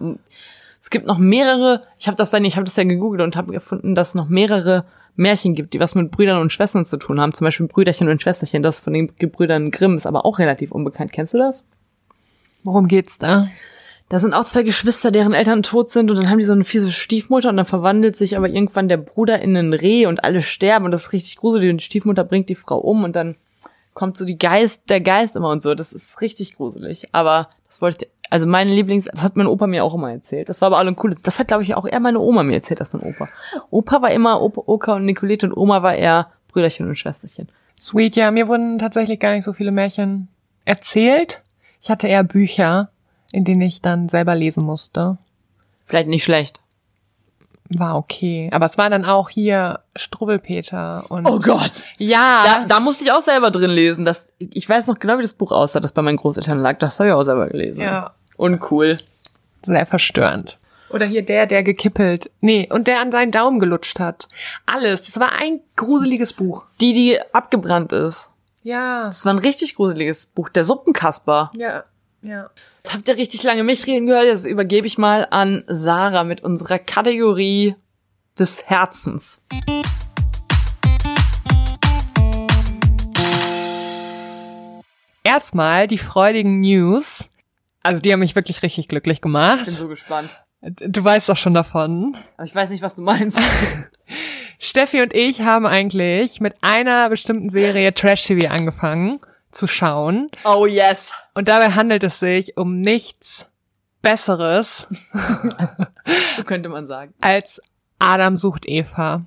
es gibt noch mehrere, ich habe das dann, ich habe das ja gegoogelt und habe gefunden, dass es noch mehrere Märchen gibt, die was mit Brüdern und Schwestern zu tun haben. Zum Beispiel Brüderchen und Schwesterchen, das von den Gebrüdern Grimm ist aber auch relativ unbekannt. Kennst du das? Worum geht's da? Da sind auch zwei Geschwister, deren Eltern tot sind und dann haben die so eine fiese Stiefmutter und dann verwandelt sich aber irgendwann der Bruder in einen Reh und alle sterben und das ist richtig gruselig und die Stiefmutter bringt die Frau um und dann kommt so die Geist, der Geist immer und so. Das ist richtig gruselig. Aber das wollte ich, also meine Lieblings, das hat mein Opa mir auch immer erzählt. Das war aber alle ein cooles. Das hat, glaube ich, auch eher meine Oma mir erzählt als mein Opa. Opa war immer Opa, Oka und Nicolete und Oma war eher Brüderchen und Schwesterchen. Sweet, ja, mir wurden tatsächlich gar nicht so viele Märchen erzählt. Ich hatte eher Bücher, in denen ich dann selber lesen musste. Vielleicht nicht schlecht. War okay. Aber es war dann auch hier Struwwelpeter und. Oh Gott! Ja. Da, da musste ich auch selber drin lesen. Das, ich weiß noch genau, wie das Buch aussah, das bei meinen Großeltern lag. Das habe ich auch selber gelesen. Ja. Uncool. Sehr verstörend. Oder hier der, der gekippelt. Nee, und der an seinen Daumen gelutscht hat. Alles. Das war ein gruseliges Buch. Die, die abgebrannt ist. Ja. Das war ein richtig gruseliges Buch. Der Suppenkasper. Ja. Ja. Jetzt habt ihr richtig lange mich reden gehört. Jetzt übergebe ich mal an Sarah mit unserer Kategorie des Herzens. Erstmal die freudigen News. Also die haben mich wirklich richtig glücklich Ich bin gemacht. so gespannt. Du weißt doch schon davon. Aber ich weiß nicht, was du meinst. Steffi und ich haben eigentlich mit einer bestimmten Serie Trash TV angefangen zu schauen. Oh yes. Und dabei handelt es sich um nichts Besseres So könnte man sagen. als Adam sucht Eva.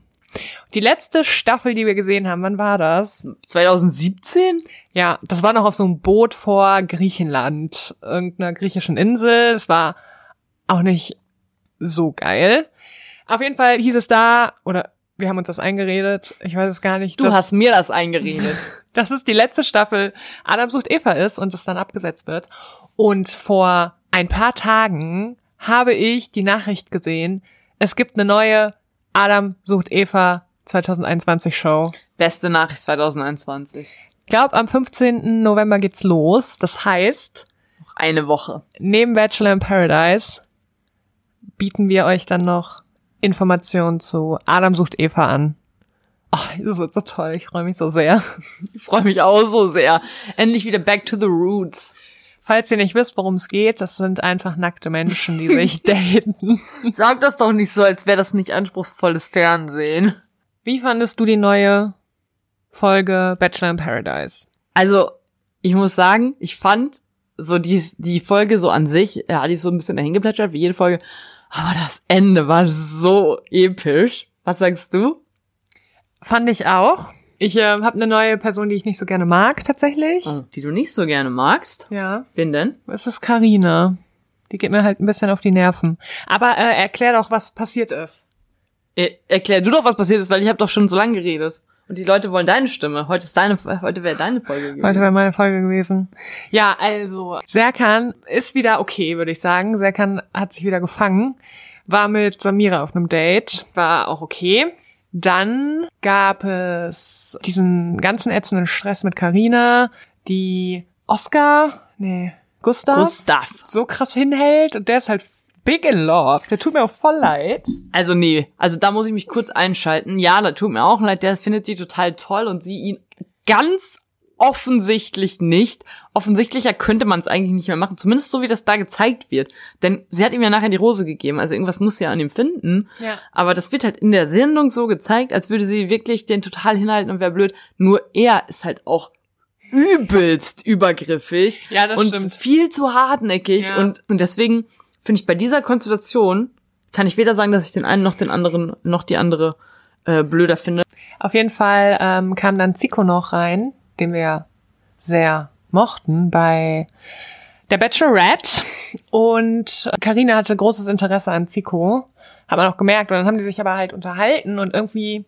Die letzte Staffel, die wir gesehen haben, wann war das? 2017? Ja, das war noch auf so einem Boot vor Griechenland, irgendeiner griechischen Insel. Das war auch nicht so geil. Auf jeden Fall hieß es da, oder wir haben uns das eingeredet, ich weiß es gar nicht. Du hast mir das eingeredet. dass es die letzte Staffel Adam sucht Eva ist und es dann abgesetzt wird. Und vor ein paar Tagen habe ich die Nachricht gesehen, es gibt eine neue Adam sucht Eva 2021 Show. Beste Nachricht 2021. Ich glaube, am 15. November geht's los. Das heißt, Noch eine Woche. neben Bachelor in Paradise bieten wir euch dann noch Informationen zu Adam sucht Eva an. Ach, das wird so toll. Ich freue mich so sehr. Ich freue mich auch so sehr. Endlich wieder back to the roots. Falls ihr nicht wisst, worum es geht, das sind einfach nackte Menschen, die sich daten. Sag das doch nicht so, als wäre das nicht anspruchsvolles Fernsehen. Wie fandest du die neue Folge Bachelor in Paradise? Also, ich muss sagen, ich fand so die, die Folge so an sich, ja, die ist so ein bisschen dahin geplätschert, wie jede Folge. Aber das Ende war so episch. Was sagst du? Fand ich auch. Ich äh, habe eine neue Person, die ich nicht so gerne mag, tatsächlich. Oh, die du nicht so gerne magst. Ja. Wen denn? Es ist Karina. Die geht mir halt ein bisschen auf die Nerven. Aber äh, erklär doch, was passiert ist. Er, erklär du doch, was passiert ist, weil ich habe doch schon so lange geredet. Und die Leute wollen deine Stimme. Heute ist deine, heute wäre deine Folge gewesen. Heute wäre meine Folge gewesen. Ja, also, Serkan ist wieder okay, würde ich sagen. Serkan hat sich wieder gefangen. War mit Samira auf einem Date. War auch okay. Dann gab es diesen ganzen ätzenden Stress mit Karina, die Oscar, nee, Gustav, Gustav. so krass hinhält und der ist halt big in love. Der tut mir auch voll leid. Also nee, also da muss ich mich kurz einschalten. Ja, da tut mir auch leid, der findet sie total toll und sie ihn ganz offensichtlich nicht. Offensichtlicher könnte man es eigentlich nicht mehr machen, zumindest so wie das da gezeigt wird. Denn sie hat ihm ja nachher die Rose gegeben, also irgendwas muss sie ja an ihm finden. Ja. Aber das wird halt in der Sendung so gezeigt, als würde sie wirklich den total hinhalten und wäre blöd. Nur er ist halt auch übelst übergriffig Ja, das und stimmt. viel zu hartnäckig Ja. und, und deswegen finde ich bei dieser Konstellation kann ich weder sagen, dass ich den einen noch den anderen noch die andere äh, blöder finde. Auf jeden Fall ähm, kam dann Zico noch rein, den wir sehr mochten bei der Bachelorette. Und Karina hatte großes Interesse an Zico. Hat man auch gemerkt. Und dann haben die sich aber halt unterhalten und irgendwie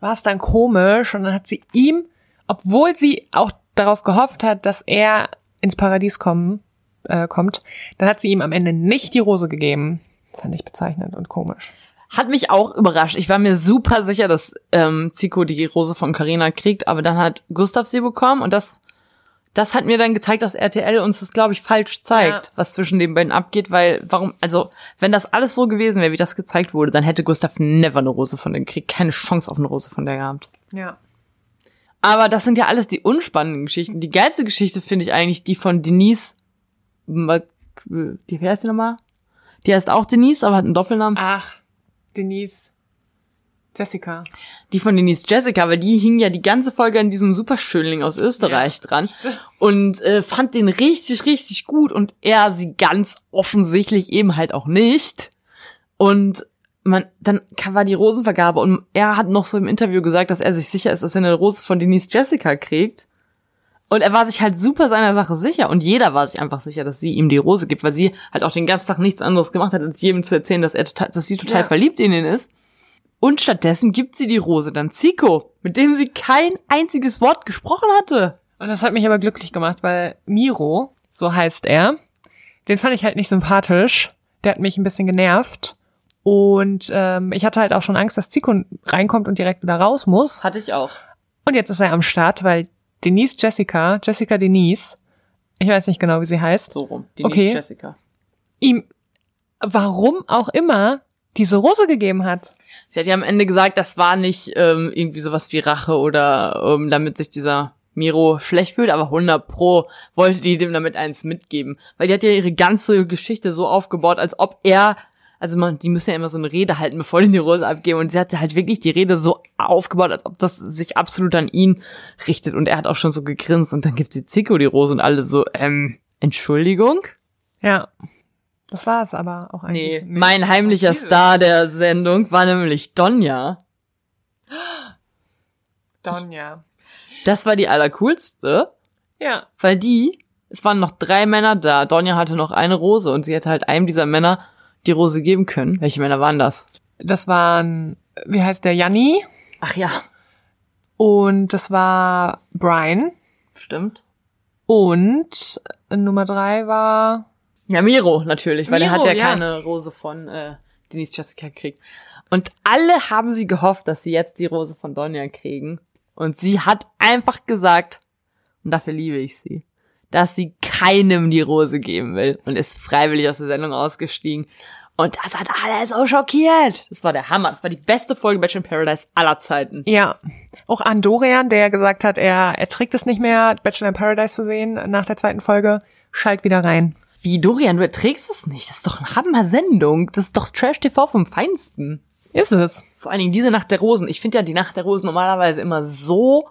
war es dann komisch. Und dann hat sie ihm, obwohl sie auch darauf gehofft hat, dass er ins Paradies kommen, äh, kommt, dann hat sie ihm am Ende nicht die Rose gegeben. Fand ich bezeichnend und komisch. Hat mich auch überrascht. Ich war mir super sicher, dass ähm, Zico die Rose von Carina kriegt, aber dann hat Gustav sie bekommen und das das hat mir dann gezeigt, dass RTL uns das, glaube ich, falsch zeigt, Ja. was zwischen den beiden abgeht, weil warum, also wenn das alles so gewesen wäre, wie das gezeigt wurde, dann hätte Gustav never eine Rose von der gekriegt, keine Chance auf eine Rose von der gehabt. Ja. Aber das sind ja alles die unspannenden Geschichten. Die geilste Geschichte finde ich eigentlich die von Denise. Die, wie heißt die nochmal? Die heißt auch Denise, aber hat einen Doppelnamen. Ach, Denise. Jessica. Die von Denise Jessica, weil die hing ja die ganze Folge an diesem Superschönling aus Österreich dran und äh, fand den richtig, richtig gut und er sie ganz offensichtlich eben halt auch nicht. Und man, dann kam- war die Rosenvergabe und er hat noch so im Interview gesagt, dass er sich sicher ist, dass er eine Rose von Denise Jessica kriegt. Und er war sich halt super seiner Sache sicher und jeder war sich einfach sicher, dass sie ihm die Rose gibt, weil sie halt auch den ganzen Tag nichts anderes gemacht hat, als jedem zu erzählen, dass er total, dass sie total Ja. verliebt in ihn ist. Und stattdessen gibt sie die Rose dann Zico, mit dem sie kein einziges Wort gesprochen hatte. Und das hat mich aber glücklich gemacht, weil Miro, so heißt er, den fand ich halt nicht sympathisch. Der hat mich ein bisschen genervt. Und ähm, ich hatte halt auch schon Angst, dass Zico reinkommt und direkt wieder raus muss. Hatte ich auch. Und jetzt ist er am Start, weil Denise Jessica, Jessica Denise, ich weiß nicht genau, wie sie heißt, So rum. Denise Okay. Jessica. ihm, warum auch immer, diese Rose gegeben hat. Sie hat ja am Ende gesagt, das war nicht ähm, irgendwie sowas wie Rache oder ähm, damit sich dieser Miro schlecht fühlt, aber 100 pro wollte die dem damit eins mitgeben. Weil die hat ja ihre ganze Geschichte so aufgebaut, als ob er, also man, die müssen ja immer so eine Rede halten, bevor die die Rose abgeben. Und sie hat halt wirklich die Rede so aufgebaut, als ob das sich absolut an ihn richtet. Und er hat auch schon so gegrinst und dann gibt sie Zico die Rose und alle so, ähm, Entschuldigung? Ja. Das war es aber auch Nee, eigentlich. mein heimlicher Jesus. Star der Sendung war nämlich Donja. Donja. Das war die allercoolste, Ja. weil die, es waren noch drei Männer da. Donja hatte noch eine Rose und sie hätte halt einem dieser Männer die Rose geben können. Welche Männer waren das? Das waren, wie heißt der, Janni? Ach ja, Und das war Brian. stimmt. Und Nummer drei war, Ja, Miro natürlich, weil er Miro, hat ja, ja. keine Rose von äh, Denise Jessica gekriegt. Und alle haben sie gehofft, dass sie jetzt die Rose von Donja kriegen. Und sie hat einfach gesagt, und dafür liebe ich sie, dass sie keinem die Rose geben will und ist freiwillig aus der Sendung ausgestiegen. Und das hat alle so schockiert. Das war der Hammer. Das war die beste Folge Bachelor in Paradise aller Zeiten. ja, auch Andorian, der gesagt hat, er, er trägt es nicht mehr, Bachelor in Paradise zu sehen nach der zweiten Folge, schalt wieder rein. Wie, Dorian, du erträgst es nicht. Das ist doch eine Hammer-Sendung. Das ist doch Trash-TV vom Feinsten. Ist es. Vor allen Dingen diese Nacht der Rosen. Ich finde ja die Nacht der Rosen normalerweise immer so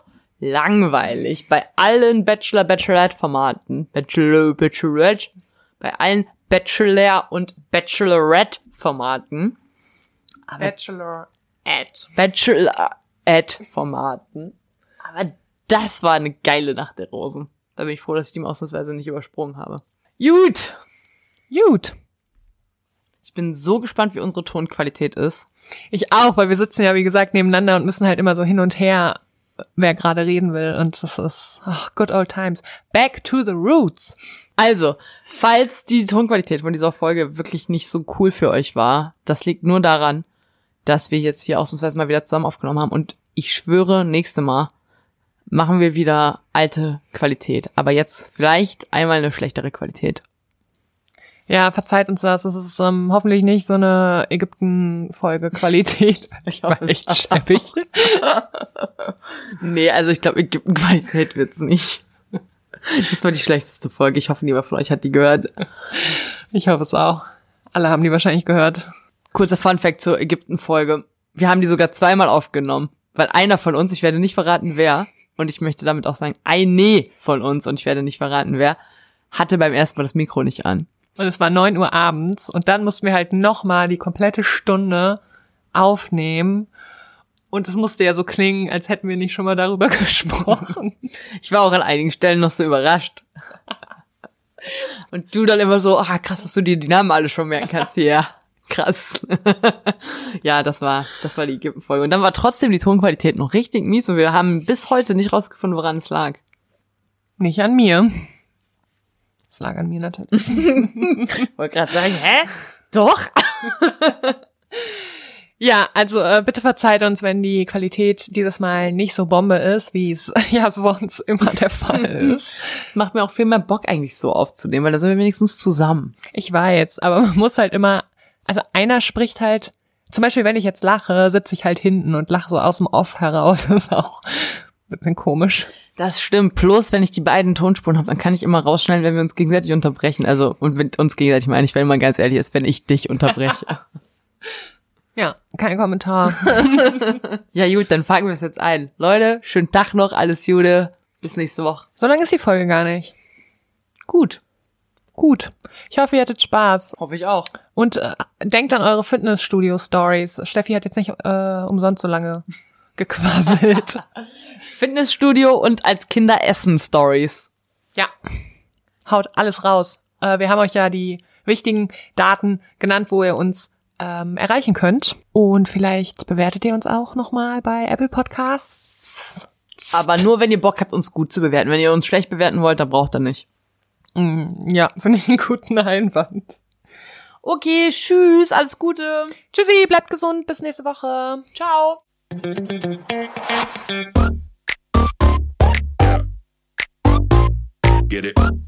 langweilig bei allen Bachelor Bachelorette Formaten. Bachelor Bachelorette. Bei allen Bachelor und Bachelorette Formaten. Aber Bachelor at. Bachelorette Formaten. Aber das war eine geile Nacht der Rosen. Da bin ich froh, dass ich die ausnahmsweise nicht übersprungen habe. Gut. Gut. Ich bin so gespannt, wie unsere Tonqualität ist. Ich auch, weil wir sitzen ja, wie gesagt, nebeneinander und müssen halt immer so hin und her, wer gerade reden will. Und das ist, ach, good old times. Back to the roots. Also, falls die Tonqualität von dieser Folge wirklich nicht so cool für euch war, das liegt nur daran, dass wir jetzt hier ausnahmsweise mal wieder zusammen aufgenommen haben. Und ich schwöre, nächste Mal machen wir wieder alte Qualität. Aber jetzt vielleicht einmal eine schlechtere Qualität. Ja, verzeiht uns das. Es ist ähm, hoffentlich nicht so eine Ägypten-Folge-Qualität. Ich hoffe, War echt scheppig. nee, also ich glaube, Ägypten-Qualität wird's nicht. Das war die schlechteste Folge. Ich hoffe, niemand von euch hat die gehört. Ich hoffe es auch. Alle haben die wahrscheinlich gehört. Kurzer Fun-Fact zur Ägypten-Folge. Wir haben die sogar zweimal aufgenommen. Weil einer von uns, ich werde nicht verraten, wer, und ich möchte damit auch sagen, eine von uns, und ich werde nicht verraten, wer, hatte beim ersten Mal das Mikro nicht an. Und es war neun Uhr abends und dann mussten wir halt nochmal die komplette Stunde aufnehmen. Und es musste ja so klingen, als hätten wir nicht schon mal darüber gesprochen. Ich war auch an einigen Stellen noch so überrascht. Und du dann immer so, ah, krass, dass du dir die Namen alle schon merken kannst hier. Krass. ja, das war, das war die Ägypten-Folge. Und dann war trotzdem die Tonqualität noch richtig mies und wir haben bis heute nicht rausgefunden, woran es lag. Nicht an mir. Es lag an mir natürlich. Wollte gerade sagen, hä? Doch? Ja, also äh, bitte verzeiht uns, wenn die Qualität dieses Mal nicht so Bombe ist, wie es ja sonst immer der Fall ist. Es macht mir auch viel mehr Bock eigentlich so aufzunehmen, weil da sind wir wenigstens zusammen. Ich weiß, aber man muss halt immer, also einer spricht halt, zum Beispiel wenn ich jetzt lache, sitze ich halt hinten und lache so aus dem Off heraus. Das ist auch bisschen komisch. Das stimmt. Plus, wenn ich die beiden Tonspuren habe, dann kann ich immer rausschneiden, wenn wir uns gegenseitig unterbrechen. Also, und mit uns gegenseitig meine ich, wenn man ganz ehrlich ist, wenn ich dich unterbreche. Ja, kein Kommentar. ja, gut, dann fangen wir es jetzt ein. Leute, schönen Tag noch, alles Jude. Bis nächste Woche. So lange ist die Folge gar nicht. Gut. Gut. Ich hoffe, ihr hattet Spaß. Hoffe ich auch. Und äh, denkt an eure Fitnessstudio-Stories. Steffi hat jetzt nicht äh, umsonst so lange gequasselt. Fitnessstudio und als Kinder essen Stories. ja. Haut alles raus. Äh, wir haben euch ja die wichtigen Daten genannt, wo ihr uns ähm, erreichen könnt. Und vielleicht bewertet ihr uns auch nochmal bei Apple Podcasts. Aber nur, wenn ihr Bock habt, uns gut zu bewerten. Wenn ihr uns schlecht bewerten wollt, dann braucht ihr nicht. Mm, ja, finde ich einen guten Einwand. Okay, tschüss, alles Gute. Tschüssi, bleibt gesund, bis nächste Woche. Ciao. Get it.